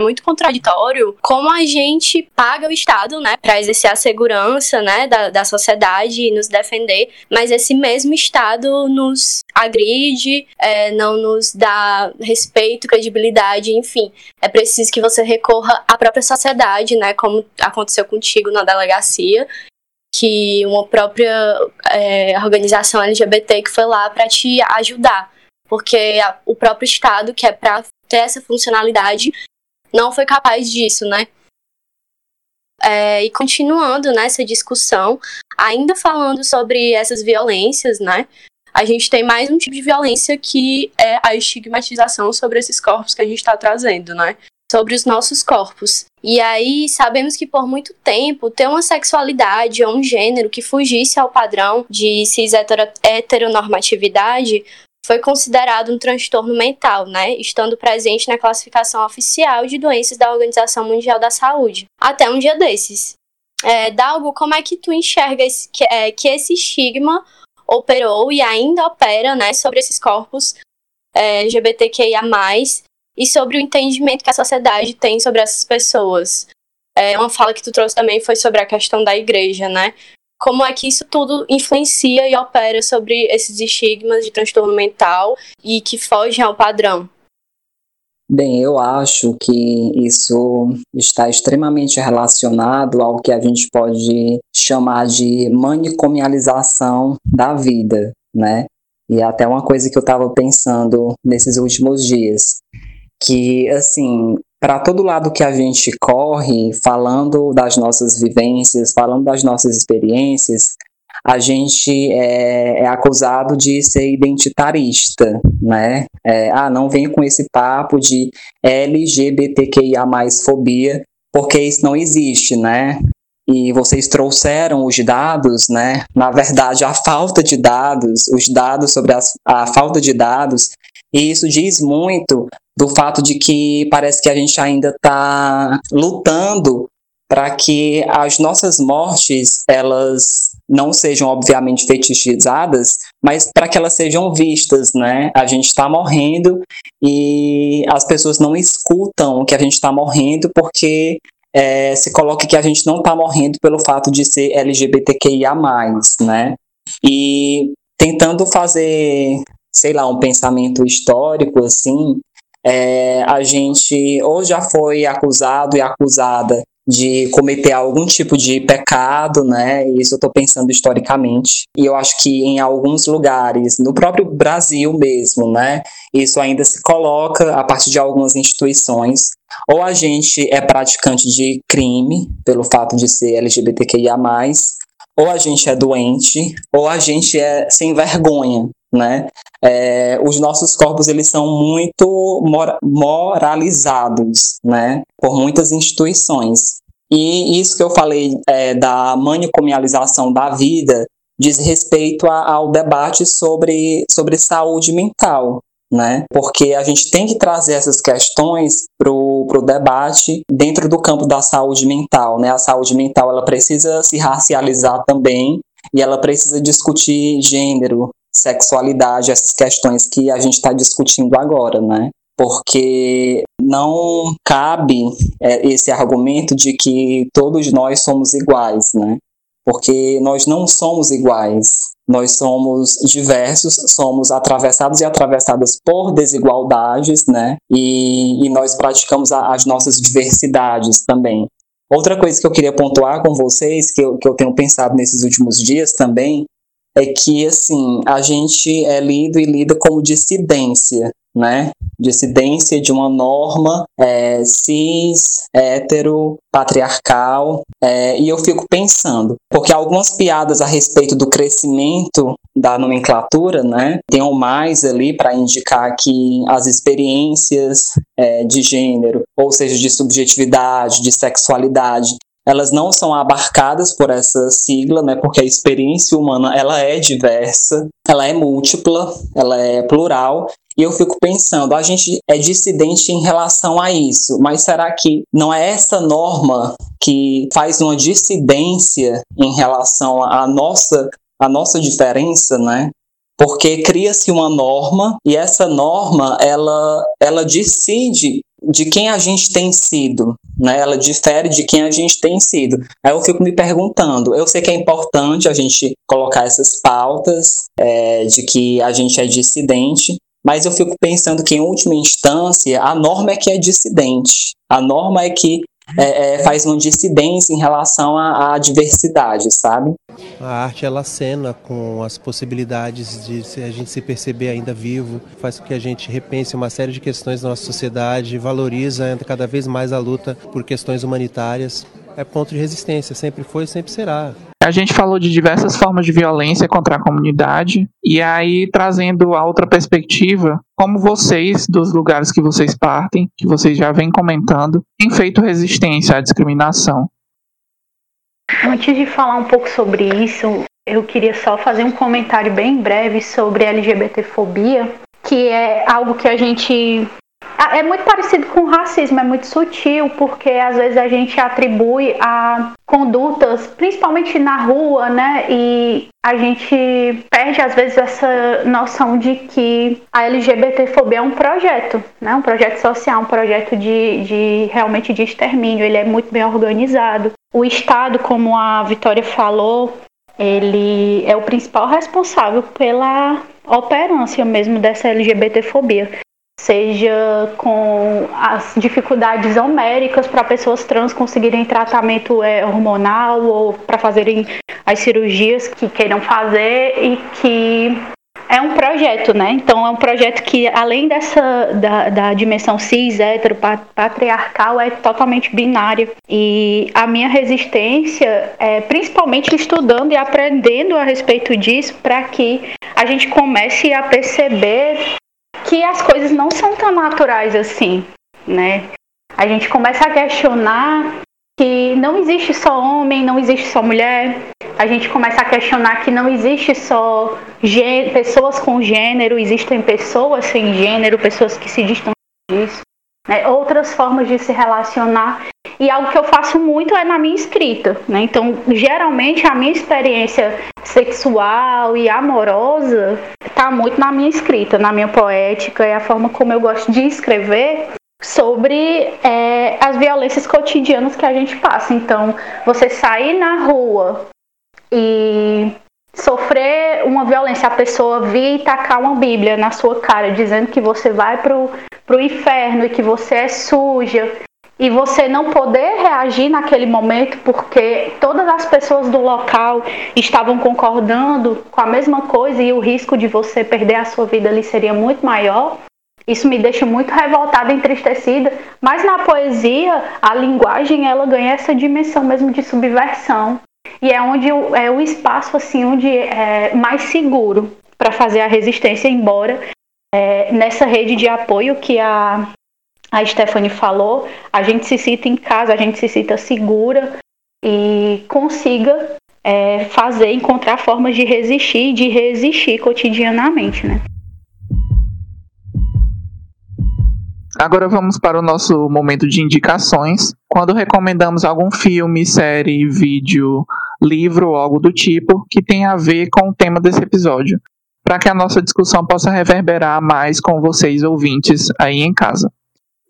muito contraditório como a gente paga o Estado, né, para exercer a segurança, né, da, da sociedade e nos defender, mas esse mesmo Estado nos agride, é, não nos dá respeito, credibilidade, enfim. É preciso que você recorra à própria sociedade, né, como aconteceu contigo na delegacia, que uma própria é, organização LGBT que foi lá para te ajudar, porque a, o próprio Estado, que é para ter essa funcionalidade, não foi capaz disso, né? É, e continuando nessa discussão, ainda falando sobre essas violências, né? A gente tem mais um tipo de violência que é a estigmatização sobre esses corpos que a gente está trazendo, né? Sobre os nossos corpos. E aí sabemos que por muito tempo ter uma sexualidade ou um gênero que fugisse ao padrão de cis heteronormatividade foi considerado um transtorno mental, né, estando presente na classificação oficial de doenças da Organização Mundial da Saúde. Até um dia desses. É, Dalgo, como é que tu enxerga esse, que, é, que esse estigma operou e ainda opera né, sobre esses corpos é, LGBTQIA+, e sobre o entendimento que a sociedade tem sobre essas pessoas? É, uma fala que tu trouxe também foi sobre a questão da igreja, né? Como é que isso tudo influencia e opera sobre esses estigmas de transtorno mental e que fogem ao padrão? Bem, eu acho que isso está extremamente relacionado ao que a gente pode chamar de manicomialização da vida, né? E é até uma coisa que eu estava pensando nesses últimos dias, que assim, para todo lado que a gente corre, falando das nossas vivências, falando das nossas experiências, a gente é, é acusado de ser identitarista, né? É, ah, não vem com esse papo de LGBTQIA fobia, porque isso não existe, né? E vocês trouxeram os dados, né? Na verdade, a falta de dados, os dados sobre a falta de dados, e isso diz muito do fato de que parece que a gente ainda está lutando para que as nossas mortes elas não sejam obviamente fetichizadas, mas para que elas sejam vistas, né? A gente está morrendo e as pessoas não escutam que a gente está morrendo porque é, se coloca que a gente não está morrendo pelo fato de ser LGBTQIA+, né? E tentando fazer, sei lá, um pensamento histórico, assim, é, a gente ou já foi acusado e acusada de cometer algum tipo de pecado, né? Isso eu estou pensando historicamente. E eu acho que em alguns lugares, no próprio Brasil mesmo, né? Isso ainda se coloca a partir de algumas instituições. Ou a gente é praticante de crime pelo fato de ser LGBTQIA+, ou a gente é doente, ou a gente é sem vergonha, né? É, os nossos corpos eles são muito mor moralizados, né? Por muitas instituições. E isso que eu falei é, da manicomialização da vida diz respeito a, ao debate sobre, sobre saúde mental, né? Porque a gente tem que trazer essas questões para o debate dentro do campo da saúde mental, né? A saúde mental ela precisa se racializar também e ela precisa discutir gênero, sexualidade, essas questões que a gente está discutindo agora, né? Porque não cabe é, esse argumento de que todos nós somos iguais, né? Porque nós não somos iguais. Nós somos diversos, somos atravessados e atravessadas por desigualdades, né? E, e nós praticamos a, as nossas diversidades também. Outra coisa que eu queria pontuar com vocês, que eu, que eu tenho pensado nesses últimos dias também, é que assim a gente é lido e lida como dissidência, né? Dissidência de uma norma é, cis, hétero, patriarcal. É, e eu fico pensando, porque algumas piadas a respeito do crescimento da nomenclatura, né? Tem um mais ali para indicar que as experiências é, de gênero, ou seja, de subjetividade, de sexualidade, elas não são abarcadas por essa sigla, né, porque a experiência humana ela é diversa, ela é múltipla, ela é plural, e eu fico pensando, a gente é dissidente em relação a isso, mas será que não é essa norma que faz uma dissidência em relação à nossa, à nossa diferença, né? Porque cria-se uma norma e essa norma ela, ela decide de quem a gente tem sido, né? Ela difere de quem a gente tem sido. Aí eu fico me perguntando, eu sei que é importante a gente colocar essas pautas é, de que a gente é dissidente, mas eu fico pensando que, em última instância, a norma é que é dissidente. A norma é que é, é, faz uma dissidência em relação à, à, diversidade, sabe? A arte ela cena com as possibilidades de a gente se perceber ainda vivo, faz com que a gente repense uma série de questões da nossa sociedade, valoriza cada vez mais a luta por questões humanitárias. É ponto de resistência, sempre foi e sempre será. A gente falou de diversas formas de violência contra a comunidade, e aí trazendo a outra perspectiva, como vocês, dos lugares que vocês partem, que vocês já vêm comentando, têm feito resistência à discriminação. Antes de falar um pouco sobre isso, eu queria só fazer um comentário bem breve sobre LGBTfobia, que é algo que a gente é muito parecido com o racismo, é muito sutil, porque às vezes a gente atribui a condutas, principalmente na rua, né? E a gente perde às vezes essa noção de que a LGBTfobia é um projeto, né? Um projeto social, um projeto de, de realmente de extermínio. Ele é muito bem organizado. O Estado, como a Vitória falou, ele é o principal responsável pela operância mesmo dessa LGBTfobia seja com as dificuldades homéricas para pessoas trans conseguirem tratamento é, hormonal ou para fazerem as cirurgias que queiram fazer e que é um projeto, né? Então é um projeto que além dessa da, da dimensão cis, hétero, patriarcal, é totalmente binária. E a minha resistência é principalmente estudando e aprendendo a respeito disso para que a gente comece a perceber que as coisas não são tão naturais assim, né? A gente começa a questionar que não existe só homem, não existe só mulher. A gente começa a questionar que não existe só pessoas com gênero, existem pessoas sem gênero, pessoas que se distanciam disso. Né? Outras formas de se relacionar. E algo que eu faço muito é na minha escrita. Né? Então, geralmente, a minha experiência sexual e amorosa está muito na minha escrita, na minha poética e a forma como eu gosto de escrever sobre é, as violências cotidianas que a gente passa. Então, você sair na rua e sofrer uma violência, a pessoa vir e tacar uma Bíblia na sua cara, dizendo que você vai pro, pro inferno e que você é suja. E você não poder reagir naquele momento porque todas as pessoas do local estavam concordando com a mesma coisa e o risco de você perder a sua vida ali seria muito maior. Isso me deixa muito revoltada, entristecida, mas na poesia a linguagem ela ganha essa dimensão mesmo de subversão e é onde é o espaço assim onde é mais seguro para fazer a resistência, embora é, nessa rede de apoio que a a Stephanie falou, a gente se cita em casa, a gente se cita segura e consiga é, fazer, encontrar formas de resistir, de resistir cotidianamente, né? Agora vamos para o nosso momento de indicações. Quando recomendamos algum filme, série, vídeo, livro ou algo do tipo que tenha a ver com o tema desse episódio, para que a nossa discussão possa reverberar mais com vocês ouvintes aí em casa.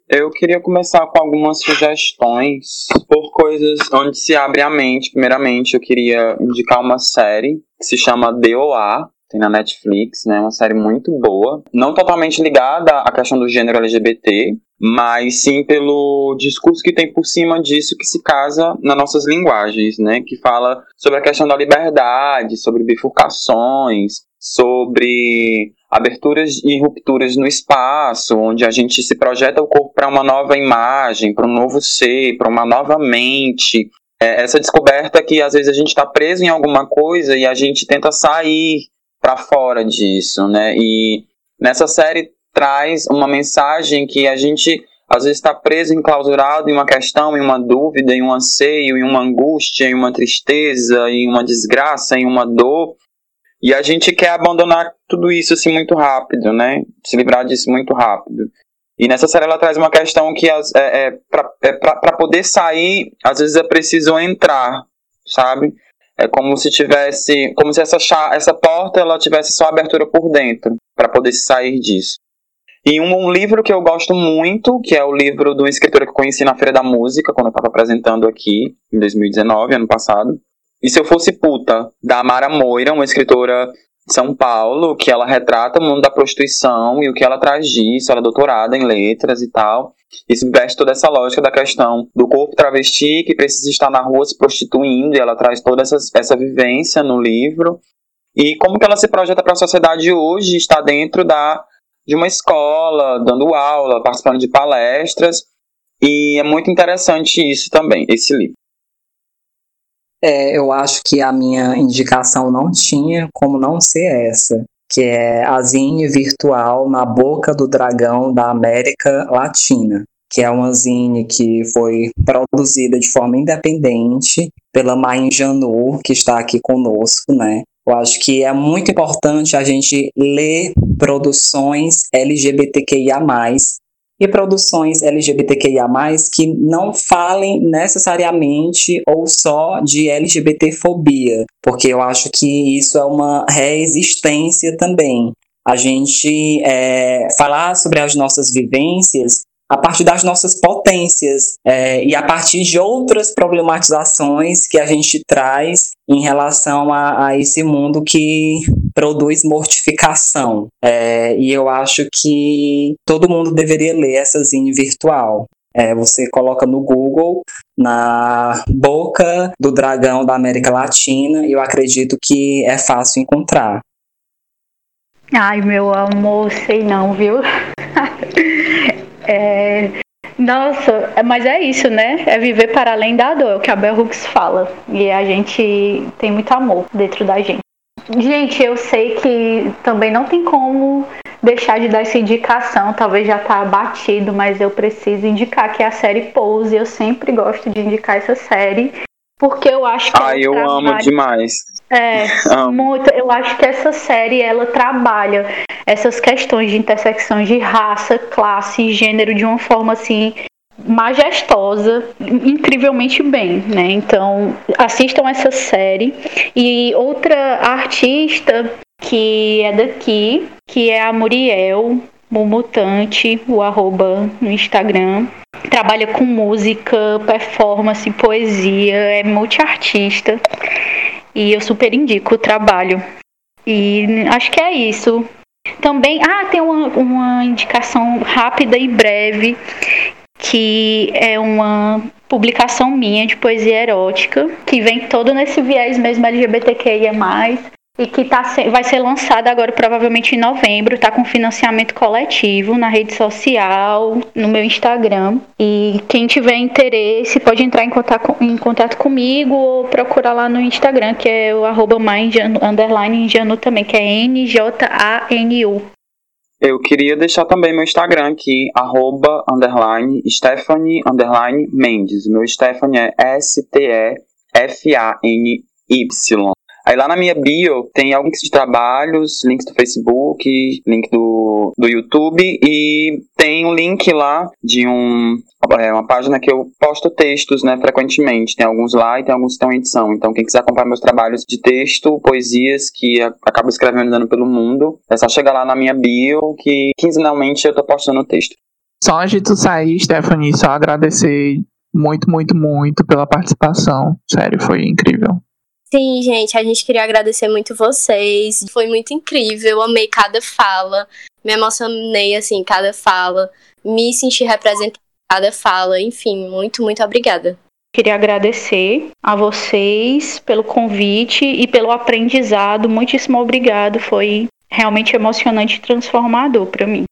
Eu queria começar com algumas sugestões por coisas onde se abre a mente. Primeiramente, eu queria indicar uma série que se chama DOA, tem na Netflix, né? Uma série muito boa. Não totalmente ligada à questão do gênero LGBT, mas sim pelo discurso que tem por cima disso que se casa nas nossas linguagens, né? Que fala sobre a questão da liberdade, sobre bifurcações, sobre aberturas e rupturas no espaço, onde a gente se projeta o corpo para uma nova imagem, para um novo ser, para uma nova mente. É essa descoberta que às vezes a gente está preso em alguma coisa e a gente tenta sair para fora disso, né? E nessa série traz uma mensagem que a gente às vezes está preso, enclausurado em uma questão, em uma dúvida, em um anseio, em uma angústia, em uma tristeza, em uma desgraça, em uma dor, e a gente quer abandonar tudo isso assim muito rápido, né? Se livrar disso muito rápido. E nessa série ela traz uma questão que é, é para é poder sair, às vezes é preciso entrar, sabe? É como se tivesse, como se essa, essa porta ela tivesse só abertura por dentro para poder sair disso. E um, um, livro que eu gosto muito, que é o livro de uma escritora que eu conheci na Feira da Música, quando eu estava apresentando aqui, em 2019, ano passado. E Se Eu Fosse Puta, da Mara Moira, uma escritora de São Paulo, que ela retrata o mundo da prostituição e o que ela traz disso. Ela é doutorada em letras e tal. E veste toda essa lógica da questão do corpo travesti que precisa estar na rua se prostituindo, e ela traz toda essa, essa vivência no livro. E como que ela se projeta para a sociedade hoje, está dentro da de uma escola, dando aula, participando de palestras, e é muito interessante isso também, esse livro. É, eu acho que a minha indicação não tinha como não ser essa, que é a Zine Virtual na Boca do Dragão da América Latina, que é uma zine que foi produzida de forma independente pela Main Janur, que está aqui conosco, né? Eu acho que é muito importante a gente ler produções LGBTQIA+, e produções LGBTQIA+, que não falem necessariamente ou só de LGBTfobia, porque eu acho que isso é uma resistência também. A gente é, falar sobre as nossas vivências a partir das nossas potências é, e a partir de outras problematizações que a gente traz em relação a, a esse mundo que produz mortificação. É, e eu acho que todo mundo deveria ler essa zine virtual. É, você coloca no Google, na boca do dragão da América Latina, e eu acredito que é fácil encontrar. Ai, meu amor, sei não, viu? É, nossa, mas é isso, né? É viver para além da dor, é o que a Bell Hooks fala. E a gente tem muito amor dentro da gente. Gente, eu sei que também não tem como deixar de dar essa indicação, talvez já tá batido, mas eu preciso indicar que é a série Pose. Eu sempre gosto de indicar essa série, porque eu acho que. Ah, eu trabalha... amo demais. É, muito. Eu acho que essa série ela trabalha essas questões de intersecção de raça, classe e gênero de uma forma assim majestosa, incrivelmente bem, né? Então, assistam essa série. E outra artista que é daqui, que é a Muriel, o Mutante, o arroba no Instagram. Trabalha com música, performance, poesia, é multiartista. E eu super indico o trabalho. E acho que é isso. Também, ah, tem uma, uma indicação rápida e breve, que é uma publicação minha de poesia erótica, que vem todo nesse viés mesmo LGBTQIA+, e que tá, vai ser lançada agora provavelmente em novembro, tá com financiamento coletivo na rede social, no meu Instagram. E quem tiver interesse pode entrar em contato, em contato comigo ou procurar lá no Instagram, que é o arroba Janu também, que é N-J-A-N-U. Eu queria deixar também meu Instagram aqui, arroba, underline, Stephanie, underline, Mendes. Meu Stephanie é S-T-E-F-A-N-Y. Aí lá na minha bio tem links de trabalhos, links do Facebook, link do, do YouTube e tem um link lá de um, é, uma página que eu posto textos, né, frequentemente. Tem alguns lá e tem alguns que estão em edição. Então quem quiser acompanhar meus trabalhos de texto, poesias que acabo escrevendo andando pelo mundo, é só chegar lá na minha bio que quinzenalmente eu tô postando texto. Só antes de tu sair, Stephanie, só agradecer muito, muito, muito pela participação. Sério, foi incrível. Sim, gente, a gente queria agradecer muito vocês. Foi muito incrível, amei cada fala. Me emocionei, assim, cada fala. Me senti representada cada fala. Enfim, muito, muito obrigada. Queria agradecer a vocês pelo convite e pelo aprendizado. Muitíssimo obrigado. Foi realmente emocionante e transformador para mim.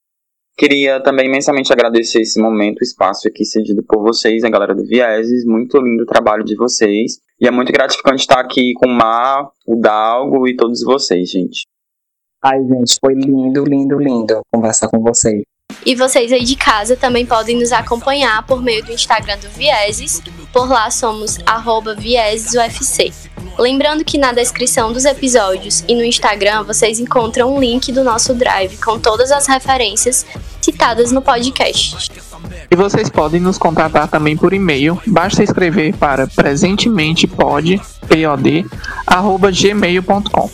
Queria também imensamente agradecer esse momento, o espaço aqui cedido por vocês, a galera do Vieses. Muito lindo o trabalho de vocês. E é muito gratificante estar aqui com o Mar, o Dalgo e todos vocês, gente. Ai, gente, foi lindo, lindo, lindo conversar com vocês. E vocês aí de casa também podem nos acompanhar por meio do Instagram do Vieses. Por lá somos viesesufc. Lembrando que na descrição dos episódios e no Instagram vocês encontram um link do nosso drive com todas as referências citadas no podcast. E vocês podem nos contatar também por e-mail. Basta escrever para presentementepod, pod, gmail.com.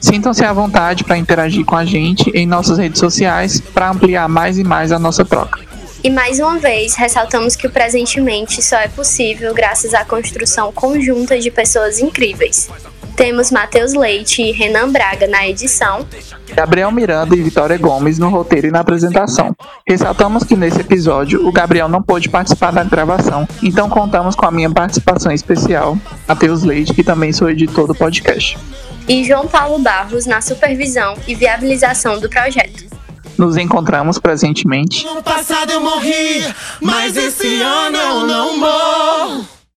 Sintam-se à vontade para interagir com a gente em nossas redes sociais para ampliar mais e mais a nossa troca. E mais uma vez, ressaltamos que o presentemente só é possível graças à construção conjunta de pessoas incríveis. Temos Matheus Leite e Renan Braga na edição. Gabriel Miranda e Vitória Gomes no roteiro e na apresentação. Ressaltamos que nesse episódio o Gabriel não pôde participar da gravação, então contamos com a minha participação especial, Matheus Leite, que também sou editor do podcast. E João Paulo Barros na supervisão e viabilização do projeto. Nos encontramos presentemente. No passado eu morri, mas esse ano eu não morro.